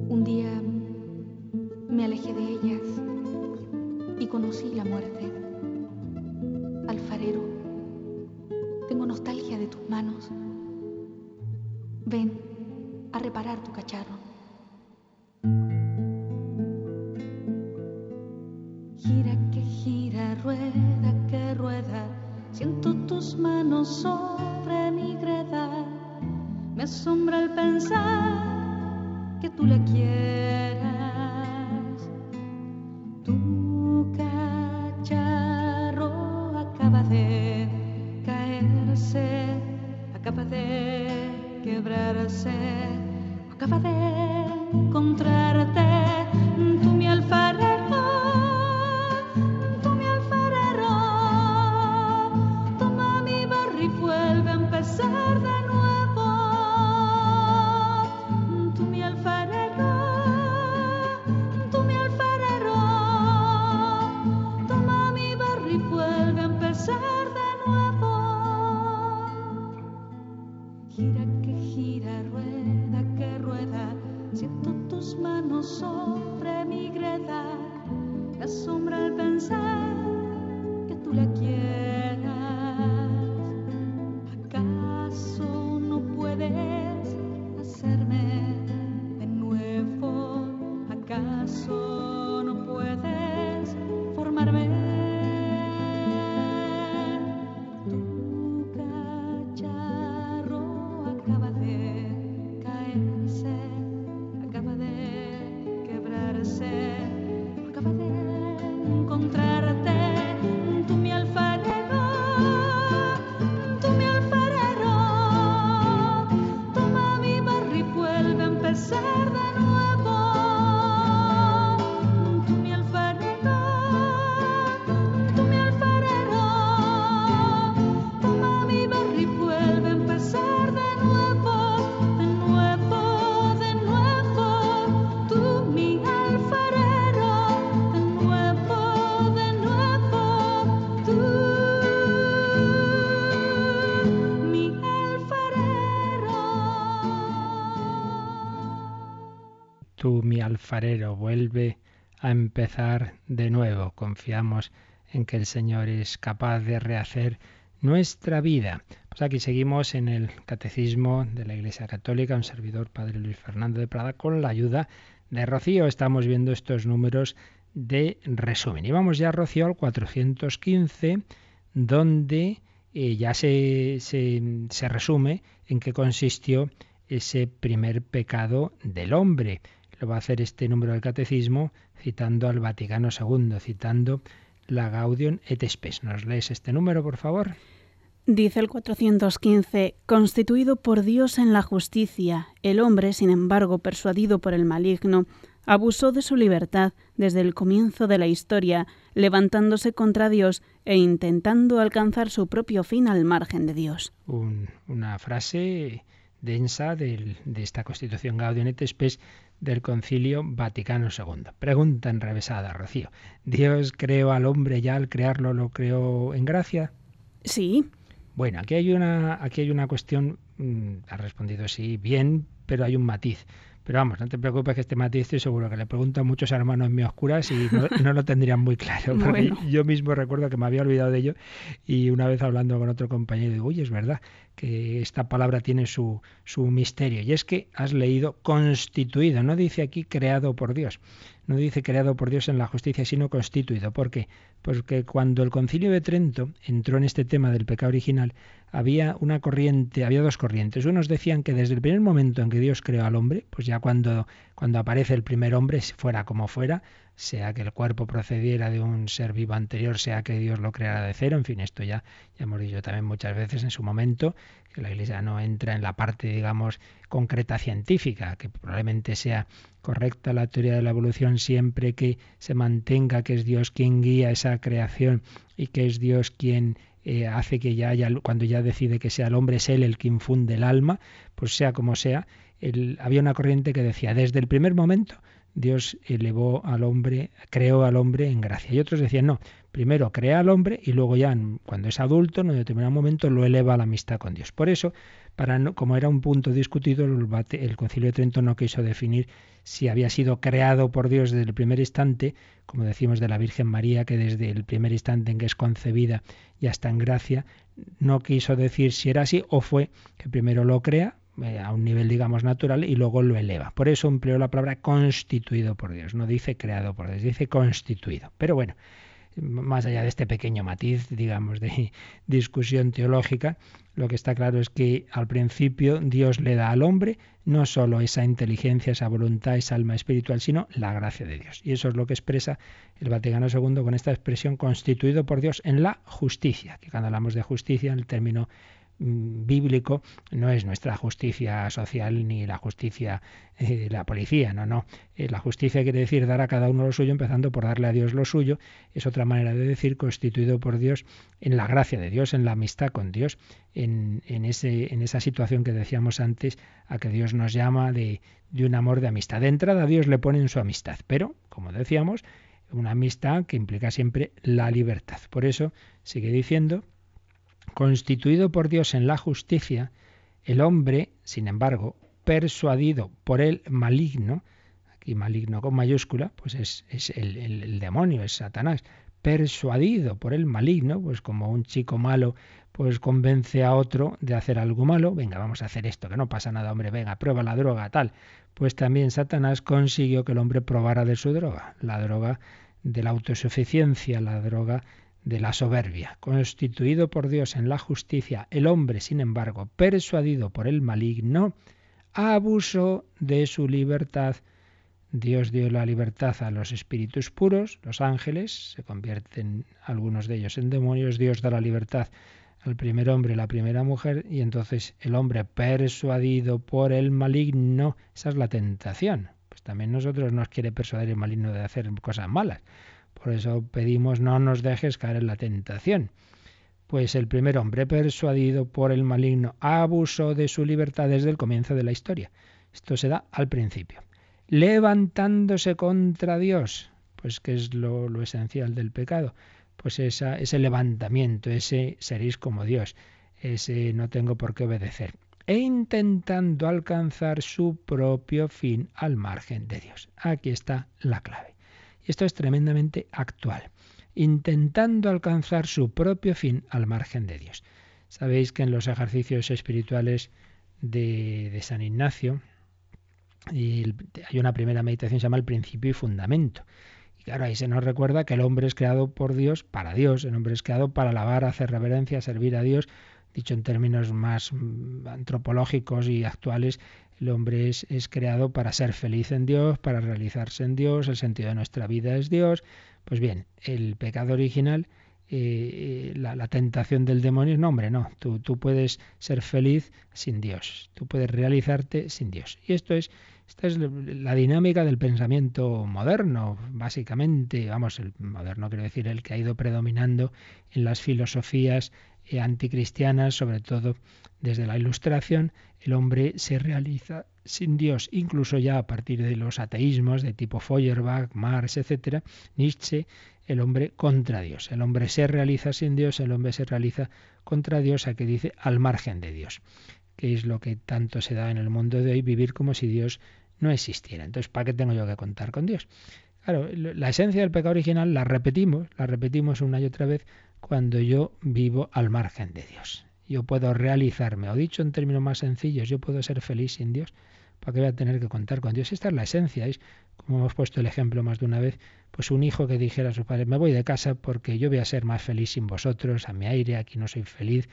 Un día me alejé de ellas y conocí la muerte. Alfarero, tengo nostalgia de tus manos Ven a reparar tu cacharro. Rueda que rueda, siento tus manos sobre mi greda. Me asombra el pensar que tú la quieras. Tu cacharro acaba de caerse, acaba de quebrarse, acaba de alfarero, vuelve a empezar de nuevo. Confiamos en que el Señor es capaz de rehacer nuestra vida. Pues aquí seguimos en el Catecismo de la Iglesia Católica, un servidor, Padre Luis Fernando de Prada, con la ayuda de Rocío. Estamos viendo estos números de resumen. Y vamos ya, Rocío, al 415, donde eh, ya se, se, se resume en qué consistió ese primer pecado del hombre. Lo va a hacer este número del catecismo citando al Vaticano II, citando la Gaudium et Spes. ¿Nos lees este número, por favor? Dice el 415, constituido por Dios en la justicia, el hombre, sin embargo, persuadido por el maligno, abusó de su libertad desde el comienzo de la historia, levantándose contra Dios e intentando alcanzar su propio fin al margen de Dios. una frase densa de esta Constitución Gaudium et Spes del Concilio Vaticano II. Pregunta enrevesada, Rocío. ¿Dios creó al hombre ya al crearlo lo creó en gracia? Sí. Bueno, aquí hay una, aquí hay una cuestión, mm, ha respondido sí, bien, pero hay un matiz. Pero vamos, no te preocupes que este matiz estoy seguro que le pregunto a muchos hermanos míos oscuras y no, lo tendrían muy claro. Porque yo mismo recuerdo que me había olvidado de ello y una vez hablando con otro compañero digo, oye, es verdad que esta palabra tiene su, su misterio. Y es que has leído constituido, no dice aquí creado por Dios no dice creado por Dios en la justicia, sino constituido. ¿Por qué? Porque cuando el concilio de Trento entró en este tema del pecado original, había una corriente, había dos corrientes. Unos decían que desde el primer momento en que Dios creó al hombre, pues ya cuando, cuando aparece el primer hombre, fuera como fuera, sea que el cuerpo procediera de un ser vivo anterior, sea que Dios lo creara de cero, en fin, esto ya, hemos dicho también muchas veces en su momento, que la Iglesia no entra en la parte, digamos, concreta científica, que probablemente sea correcta la teoría de la evolución siempre que se mantenga que es Dios quien guía esa creación y que es Dios quien eh, hace que ya haya, cuando ya decide que sea el hombre, es Él el que infunde el alma, pues sea como sea, había una corriente que decía, desde el primer momento Dios elevó al hombre, creó al hombre en gracia. Y otros decían, no, primero crea al hombre y luego ya cuando es adulto, en un determinado momento, lo eleva a la amistad con Dios. Por eso, para no, como era un punto discutido, el, el Concilio de Trento no quiso definir si había sido creado por Dios desde el primer instante, como decimos de la Virgen María, que desde el primer instante en que es concebida ya está en gracia, no quiso decir si era así o fue que primero lo crea a un nivel, digamos, natural y luego lo eleva. Por eso empleó la palabra constituido por Dios, no dice creado por Dios, dice constituido. Pero bueno, más allá de este pequeño matiz, digamos, de discusión teológica, lo que está claro es que al principio Dios le da al hombre no solo esa inteligencia, esa voluntad, esa alma espiritual, sino la gracia de Dios. Y eso es lo que expresa el Vaticano II con esta expresión constituido por Dios en la justicia, que cuando hablamos de justicia, el término bíblico no es nuestra justicia social ni la justicia eh, de la policía, no, no. Eh, la justicia quiere decir dar a cada uno lo suyo, empezando por darle a Dios lo suyo. Es otra manera de decir constituido por Dios en la gracia de Dios, en la amistad con Dios, en, ese, en esa situación que decíamos antes, a que Dios nos llama de, de un amor de amistad. De entrada Dios le pone en su amistad, pero, como decíamos, una amistad que implica siempre la libertad. Por eso sigue diciendo Constituido por Dios en la justicia, el hombre, sin embargo, persuadido por el maligno, aquí maligno con mayúscula, pues es, el, demonio, es Satanás, persuadido por el maligno, pues como un chico malo, pues convence a otro de hacer algo malo, venga, vamos a hacer esto, que no pasa nada, hombre, venga, prueba la droga, tal. Pues también Satanás consiguió que el hombre probara de su droga, la droga de la autosuficiencia, la droga de la soberbia. Constituido por Dios en la justicia, el hombre, sin embargo, persuadido por el maligno, abusó de su libertad. Dios dio la libertad a los espíritus puros, los ángeles, se convierten algunos de ellos en demonios, Dios da la libertad al primer hombre y la primera mujer, y entonces el hombre persuadido por el maligno, esa es la tentación. Pues también nosotros nos quiere persuadir el maligno de hacer cosas malas. Por eso pedimos no nos dejes caer en la tentación. Pues el primer hombre persuadido por el maligno abusó de su libertad desde el comienzo de la historia. Esto se da al principio. Levantándose contra Dios, pues que es lo, esencial del pecado, pues ese levantamiento, ese seréis como Dios, ese no tengo por qué obedecer, e intentando alcanzar su propio fin al margen de Dios. Aquí está la clave. Esto es tremendamente actual, intentando alcanzar su propio fin al margen de Dios. Sabéis que en los ejercicios espirituales de, de San Ignacio y hay una primera meditación se llama el principio y fundamento. Y claro, ahí se nos recuerda que el hombre es creado por Dios para Dios, el hombre es creado para alabar, hacer reverencia, servir a Dios. Dicho en términos más mm, antropológicos y actuales, el hombre es, creado para ser feliz en Dios, para realizarse en Dios, el sentido de nuestra vida es Dios. Pues bien, el pecado original eh, la, tentación del demonio, no, hombre, no, tú puedes ser feliz sin Dios, tú puedes realizarte sin Dios. Y esto es, esta es la dinámica del pensamiento moderno, básicamente, vamos, el moderno quiero decir el que ha ido predominando en las filosofías eh, anticristianas, sobre todo desde la Ilustración, el hombre se realiza sin Dios, incluso ya a partir de los ateísmos de tipo Feuerbach, Marx, etcétera, Nietzsche el hombre contra Dios. El hombre se realiza sin Dios, el hombre se realiza contra Dios, a que dice al margen de Dios, que es lo que tanto se da en el mundo de hoy, vivir como si Dios no existiera. Entonces, ¿para qué tengo yo que contar con Dios? Claro, la esencia del pecado original la repetimos, la repetimos una y otra vez cuando yo vivo al margen de Dios. Yo puedo realizarme, o dicho en términos más sencillos, yo puedo ser feliz sin Dios. ¿Para qué voy a tener que contar con Dios? Esta es la esencia, es como hemos puesto el ejemplo más de una vez, pues un hijo que dijera a sus padres, me voy de casa porque yo voy a ser más feliz sin vosotros, a mi aire, aquí no soy feliz.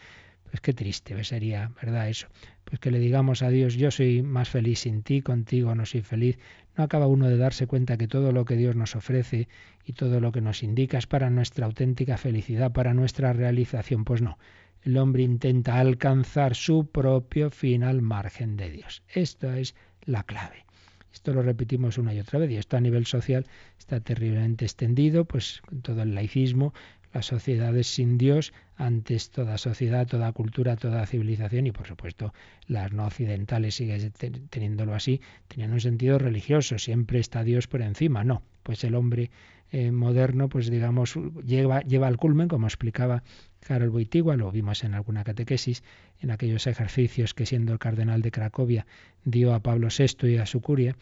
Pues qué triste sería, ¿verdad? Eso. Pues que le digamos a Dios, yo soy más feliz sin ti, contigo no soy feliz. No acaba uno de darse cuenta que todo lo que Dios nos ofrece y todo lo que nos indica es para nuestra auténtica felicidad, para nuestra realización. Pues no, el hombre intenta alcanzar su propio fin al margen de Dios. Esto es la clave. Esto lo repetimos una y otra vez y esto a nivel social está terriblemente extendido, pues todo el laicismo, las sociedades sin Dios, antes toda sociedad, toda cultura, toda civilización y por supuesto las no occidentales sigue teniéndolo así, tenían un sentido religioso, siempre está Dios por encima, no, pues el hombre eh, moderno, pues digamos, lleva, lleva al culmen, como explicaba Carol Boitigua, lo vimos en alguna catequesis, en aquellos ejercicios que siendo el cardenal de Cracovia dio a Pablo VI y a su curia,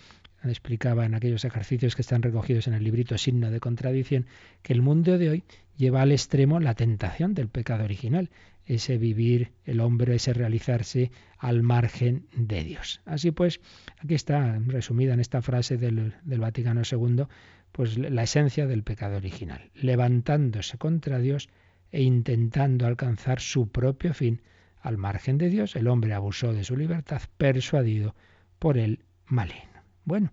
explicaba en aquellos ejercicios que están recogidos en el librito Signo de Contradicción, que el mundo de hoy lleva al extremo la tentación del pecado original, ese vivir el hombre, ese realizarse al margen de Dios. Así pues, aquí está resumida en esta frase del, Vaticano II, pues la esencia del pecado original, levantándose contra Dios e intentando alcanzar su propio fin. Al margen de Dios, el hombre abusó de su libertad, persuadido por el maligno. Bueno,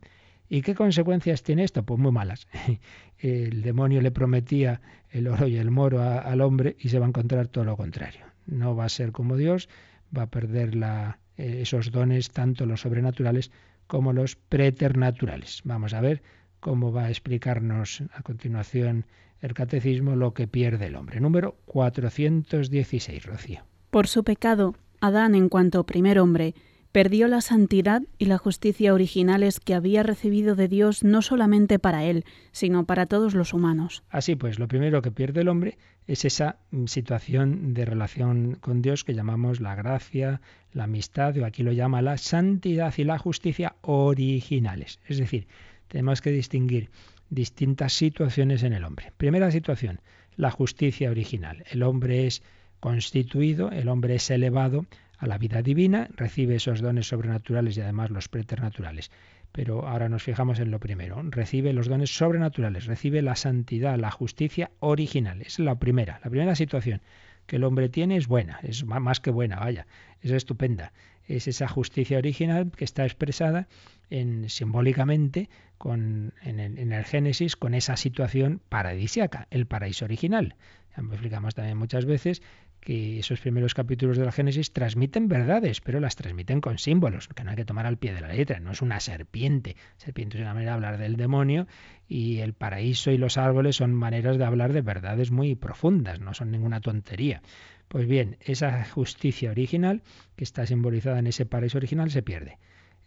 ¿y qué consecuencias tiene esto? Pues muy malas. El demonio le prometía el oro y el moro al hombre y se va a encontrar todo lo contrario. No va a ser como Dios, va a perder la, eh, esos dones, tanto los sobrenaturales como los preternaturales. Vamos a ver cómo va a explicarnos a continuación el catecismo lo que pierde el hombre. Número 416, Rocío. Por su pecado, Adán, en cuanto primer hombre, perdió la santidad y la justicia originales que había recibido de Dios no solamente para él, sino para todos los humanos. Así pues, lo primero que pierde el hombre es esa mm, situación de relación con Dios que llamamos la gracia, la amistad, o aquí lo llama la santidad y la justicia originales. Es decir, tenemos que distinguir distintas situaciones en el hombre. Primera situación, la justicia original. El hombre es constituido, el hombre es elevado a la vida divina, recibe esos dones sobrenaturales y además los preternaturales. Pero ahora nos fijamos en lo primero. Recibe los dones sobrenaturales, recibe la santidad, la justicia original. es la primera, la primera situación que el hombre tiene es buena, es más que buena, vaya, es estupenda. Es esa justicia original que está expresada en, simbólicamente con, en, el, en el Génesis con esa situación paradisiaca, el paraíso original. Ya explicamos también muchas veces que esos primeros capítulos de la Génesis transmiten verdades, pero las transmiten con símbolos, que no hay que tomar al pie de la letra, no es una serpiente. Serpiente es una manera de hablar del demonio y el paraíso y los árboles son maneras de hablar de verdades muy profundas, no son ninguna tontería. Pues bien, esa justicia original, que está simbolizada en ese paraíso original, se pierde.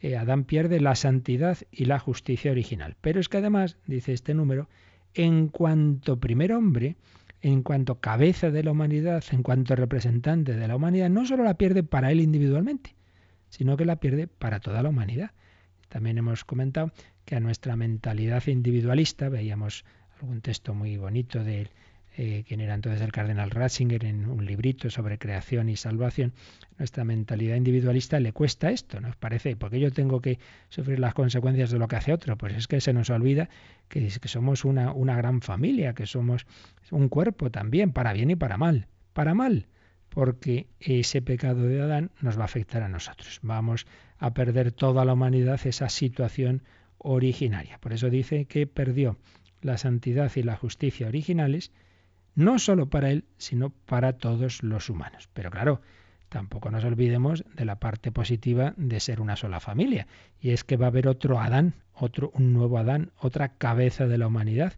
Eh, Adán pierde la santidad y la justicia original. Pero es que además, dice este número, en cuanto primer hombre, en cuanto cabeza de la humanidad, en cuanto representante de la humanidad, no solo la pierde para él individualmente, sino que la pierde para toda la humanidad. También hemos comentado que a nuestra mentalidad individualista, veíamos algún texto muy bonito del eh, quien era entonces el cardenal Ratzinger en un librito sobre creación y salvación, nuestra mentalidad individualista le cuesta esto, ¿nos parece? porque yo tengo que sufrir las consecuencias de lo que hace otro? Pues es que se nos olvida que, que somos una, una gran familia, que somos un cuerpo también, para bien y para mal. Para mal, porque ese pecado de Adán nos va a afectar a nosotros. Vamos a perder toda la humanidad esa situación originaria. Por eso dice que perdió la santidad y la justicia originales, no solo para él, sino para todos los humanos. Pero claro, tampoco nos olvidemos de la parte positiva de ser una sola familia, y es que va a haber otro Adán, otro un nuevo Adán, otra cabeza de la humanidad,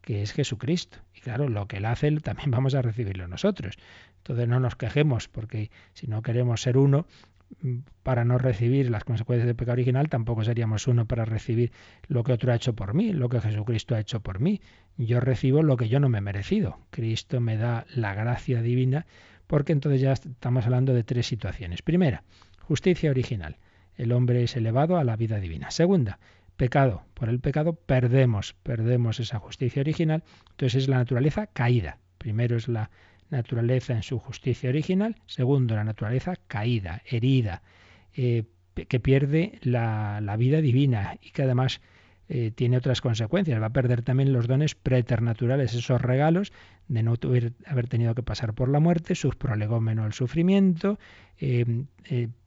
que es Jesucristo. Y claro, lo que él hace también vamos a recibirlo nosotros. Entonces no nos quejemos, porque si no queremos ser uno, para no recibir las consecuencias del pecado original, tampoco seríamos uno para recibir lo que otro ha hecho por mí, lo que Jesucristo ha hecho por mí. Yo recibo lo que yo no me he merecido. Cristo me da la gracia divina, porque entonces ya estamos hablando de tres situaciones. Primera, justicia original. El hombre es elevado a la vida divina. Segunda, pecado. Por el pecado perdemos, perdemos esa justicia original. Entonces es la naturaleza caída. Primero es la naturaleza en su justicia original, segundo, la naturaleza caída, herida, eh, que pierde la, vida divina y que además eh, tiene otras consecuencias. Va a perder también los dones preternaturales, esos regalos de no haber tenido que pasar por la muerte, sus prolegómeno el sufrimiento, eh,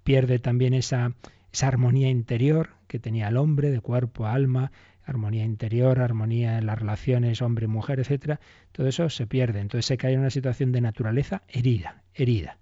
pierde también esa, esa armonía interior que tenía el hombre de cuerpo, alma, armonía interior, armonía en las relaciones hombre-mujer, etcétera, todo eso se pierde. Entonces se cae en una situación de naturaleza herida, herida.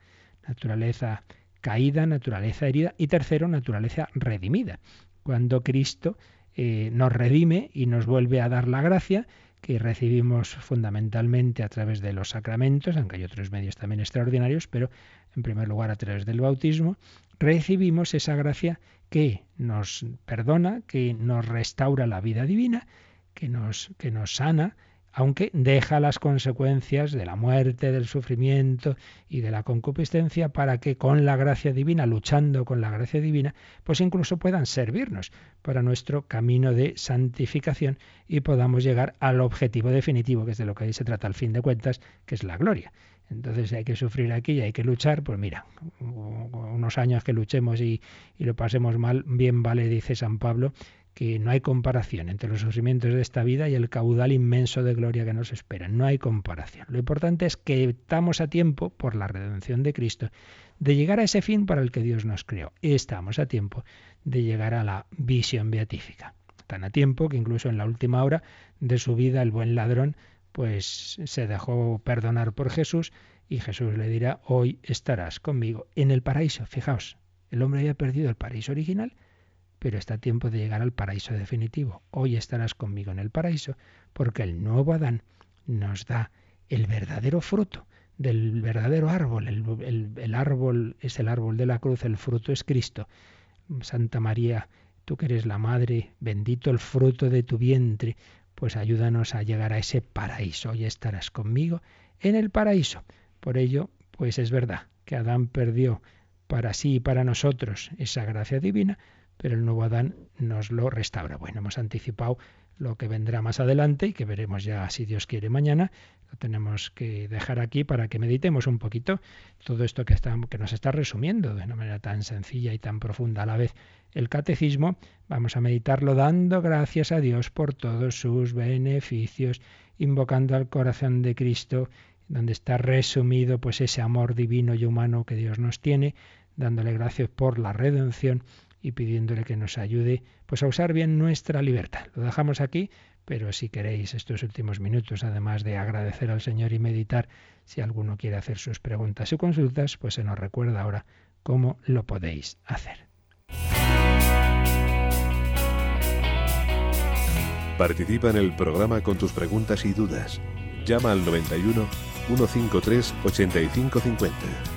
Naturaleza caída, naturaleza herida y tercero, naturaleza redimida. Cuando Cristo eh, nos redime y nos vuelve a dar la gracia que recibimos fundamentalmente a través de los sacramentos, aunque hay otros medios también extraordinarios, pero en primer lugar a través del bautismo, recibimos esa gracia que nos perdona, que nos restaura la vida divina, que nos, que nos sana, aunque deja las consecuencias de la muerte, del sufrimiento y de la concupiscencia para que con la gracia divina, luchando con la gracia divina, pues incluso puedan servirnos para nuestro camino de santificación y podamos llegar al objetivo definitivo, que es de lo que ahí se trata al fin de cuentas, que es la gloria. Entonces hay que sufrir aquí y hay que luchar, pues mira, unos años que luchemos y, lo pasemos mal, bien vale, dice San Pablo, que no hay comparación entre los sufrimientos de esta vida y el caudal inmenso de gloria que nos espera. No hay comparación. Lo importante es que estamos a tiempo, por la redención de Cristo, de llegar a ese fin para el que Dios nos creó. Estamos a tiempo de llegar a la visión beatífica. Tan a tiempo que incluso en la última hora de su vida el buen ladrón pues se dejó perdonar por Jesús y Jesús le dirá, hoy estarás conmigo en el paraíso. Fijaos, el hombre había perdido el paraíso original, pero está a tiempo de llegar al paraíso definitivo. Hoy estarás conmigo en el paraíso, porque el nuevo Adán nos da el verdadero fruto del verdadero árbol. El, el, árbol es el árbol de la cruz, el fruto es Cristo. Santa María, tú que eres la madre, bendito el fruto de tu vientre pues ayúdanos a llegar a ese paraíso. Hoy estarás conmigo en el paraíso. Por ello, pues es verdad que Adán perdió para sí y para nosotros esa gracia divina, pero el nuevo Adán nos lo restaura. Bueno, hemos anticipado lo que vendrá más adelante y que veremos ya, si Dios quiere, mañana. Lo tenemos que dejar aquí para que meditemos un poquito todo esto que, está, que nos está resumiendo de una manera tan sencilla y tan profunda a la vez el catecismo, vamos a meditarlo dando gracias a Dios por todos sus beneficios, invocando al corazón de Cristo, donde está resumido pues ese amor divino y humano que Dios nos tiene, dándole gracias por la redención y pidiéndole que nos ayude pues a usar bien nuestra libertad. Lo dejamos aquí, pero si queréis estos últimos minutos, además de agradecer al Señor y meditar, si alguno quiere hacer sus preguntas o consultas, pues se nos recuerda ahora cómo lo podéis hacer. Participa en el programa con tus preguntas y dudas. Llama al 91 153 8550.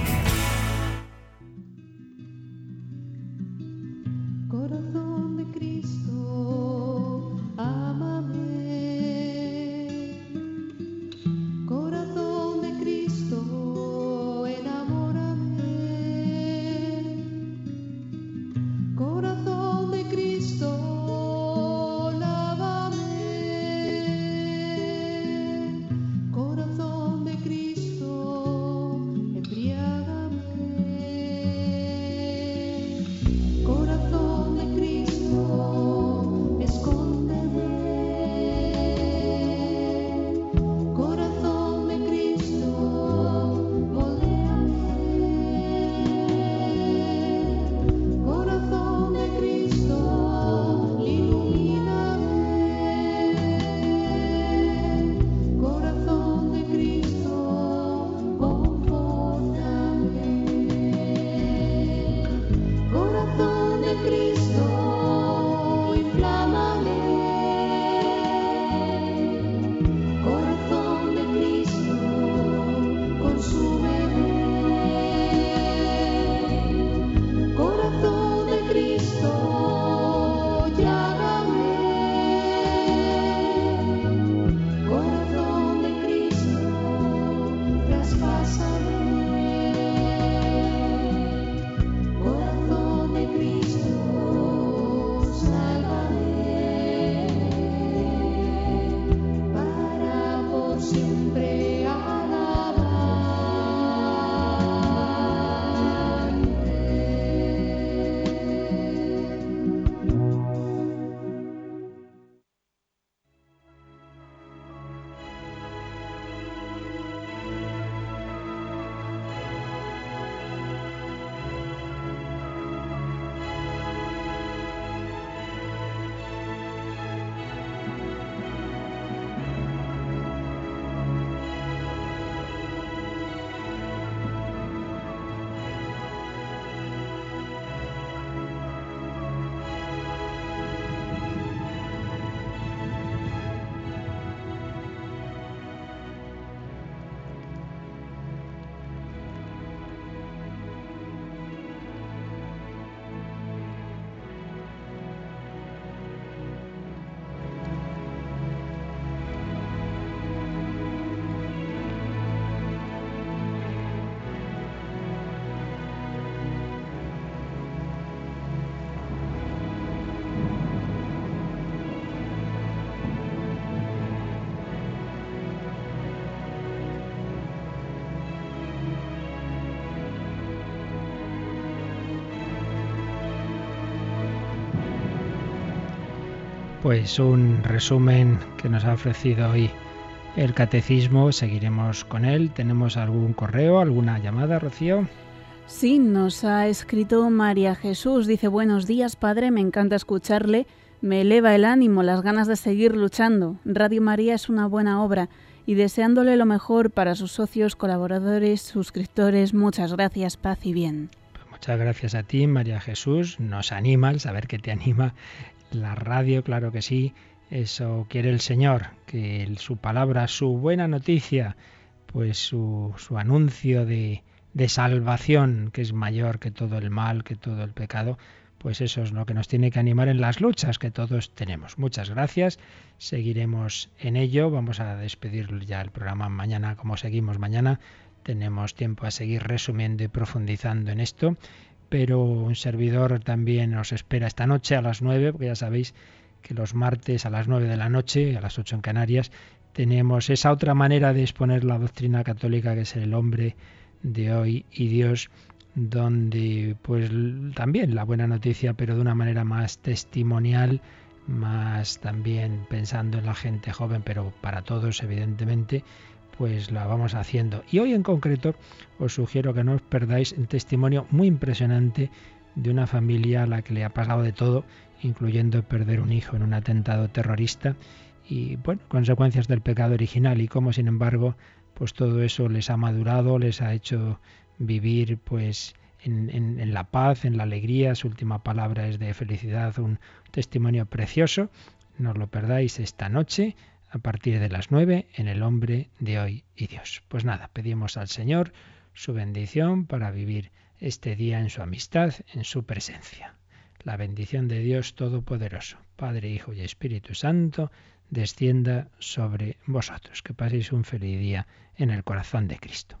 Pues un resumen que nos ha ofrecido hoy el catecismo, seguiremos con él. ¿Tenemos algún correo, alguna llamada, Rocío? Sí, nos ha escrito María Jesús. Dice, buenos días, Padre, me encanta escucharle, me eleva el ánimo, las ganas de seguir luchando. Radio María es una buena obra y deseándole lo mejor para sus socios, colaboradores, suscriptores. Muchas gracias, paz y bien. Pues muchas gracias a ti, María Jesús. Nos anima el saber que te anima la radio, claro que sí, eso quiere el Señor, que su palabra, su buena noticia, pues su, su anuncio de, de salvación, que es mayor que todo el mal, que todo el pecado, pues eso es lo que nos tiene que animar en las luchas que todos tenemos. Muchas gracias, seguiremos en ello, vamos a despedir ya el programa mañana, como seguimos mañana, tenemos tiempo a seguir resumiendo y profundizando en esto pero un servidor también nos espera esta noche a las 9, porque ya sabéis que los martes a las 9 de la noche, a las 8 en Canarias, tenemos esa otra manera de exponer la doctrina católica que es el hombre de hoy y Dios, donde pues también la buena noticia, pero de una manera más testimonial, más también pensando en la gente joven, pero para todos evidentemente, pues la vamos haciendo. Y hoy en concreto os sugiero que no os perdáis un testimonio muy impresionante de una familia a la que le ha pasado de todo, incluyendo perder un hijo en un atentado terrorista y bueno, consecuencias del pecado original y cómo sin embargo pues todo eso les ha madurado, les ha hecho vivir pues en, en, la paz, en la alegría, su última palabra es de felicidad, un testimonio precioso, no os lo perdáis esta noche a partir de las nueve en el hombre de hoy y Dios. Pues nada, pedimos al Señor su bendición para vivir este día en su amistad, en su presencia. La bendición de Dios Todopoderoso, Padre, Hijo y Espíritu Santo, descienda sobre vosotros. Que paséis un feliz día en el corazón de Cristo.